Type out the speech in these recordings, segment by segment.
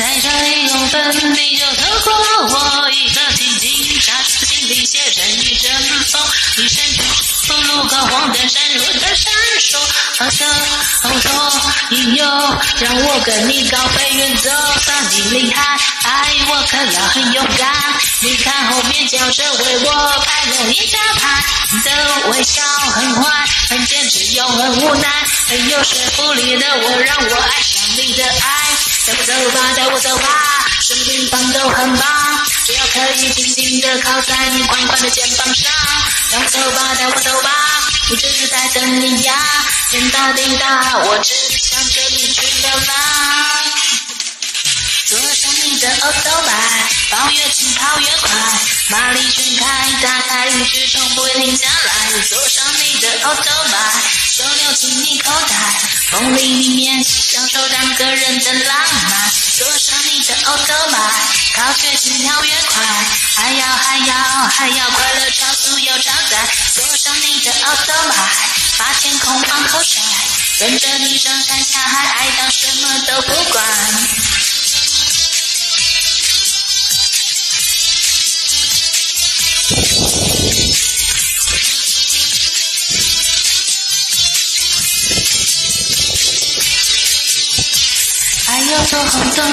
在这里用粉笔就透过我一个轻轻杀出心里写成一阵风，一闪出路口黄灯闪入的闪烁，好像后头引诱，让我跟你高飞远走，算你厉害，爱我可要很勇敢，你看后面叫着为我拍了一大拍，你的微笑很坏，很坚持又很无奈，很有说服力的我，让我爱上你的爱。带我走吧，带我走吧，什么地方都很棒，只要可以静静地靠在你宽宽的肩膀上。带我走吧，带我走吧，我就是在等你呀。天大地大，我只想着你去流浪。坐上你的欧兜拜，跑越近跑越快，马力全开，打开一直冲不会停下来。坐上你的奥特曼，手溜进你口袋，风里里面享受两个人的浪漫。坐上你的奥特曼，靠越近跳越快，还要还要还要快乐超速又超载。坐上你的奥特曼，把天空往后甩，跟着你上山下海，爱到什么都不管。要走红灯，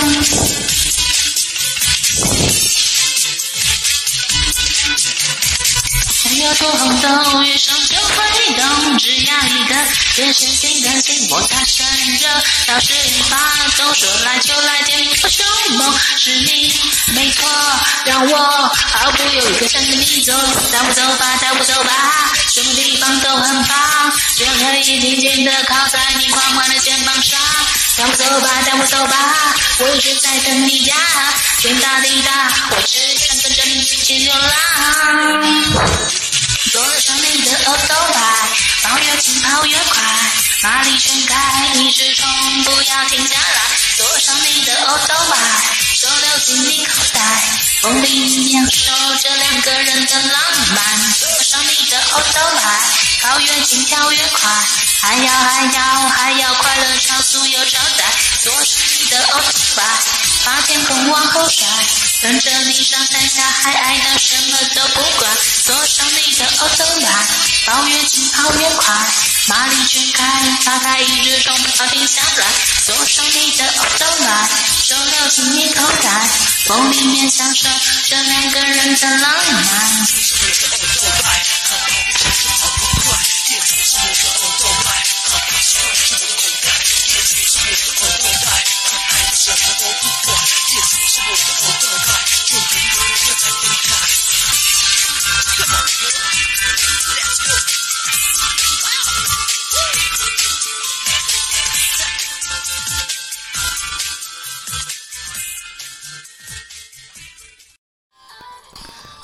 还要做红灯，遇上就会动，只要一个眼神，心甘情愿，大声热，到时一发动，说来就来，见我凶猛，是你没错，让我毫不犹豫地跟着你走，带我走吧，带我走吧，什么地方都很棒，只要可以紧紧的靠在你宽宽的肩膀上。带我走吧，带我走吧，我一直在等你呀。天大地大，我只想跟着你一起流浪。坐上你的欧兜拜，跑越近跑越快，马力全开，一直冲，不要停下来。坐上你的欧兜拜，手留进你口袋，风里享受着两个人的浪漫。坐上你的欧越近跳越快。还要还要还要快乐超速又超载，坐上你的欧兜拜，把天空往后甩，跟着你上山下海，爱到什么都不管。坐上你的欧兜拜，跑越近跑越快，马力全开，打开一直冲不停下来。坐上你的欧兜拜，手溜进你口袋，风里面享受这两个人的浪漫。Thank you.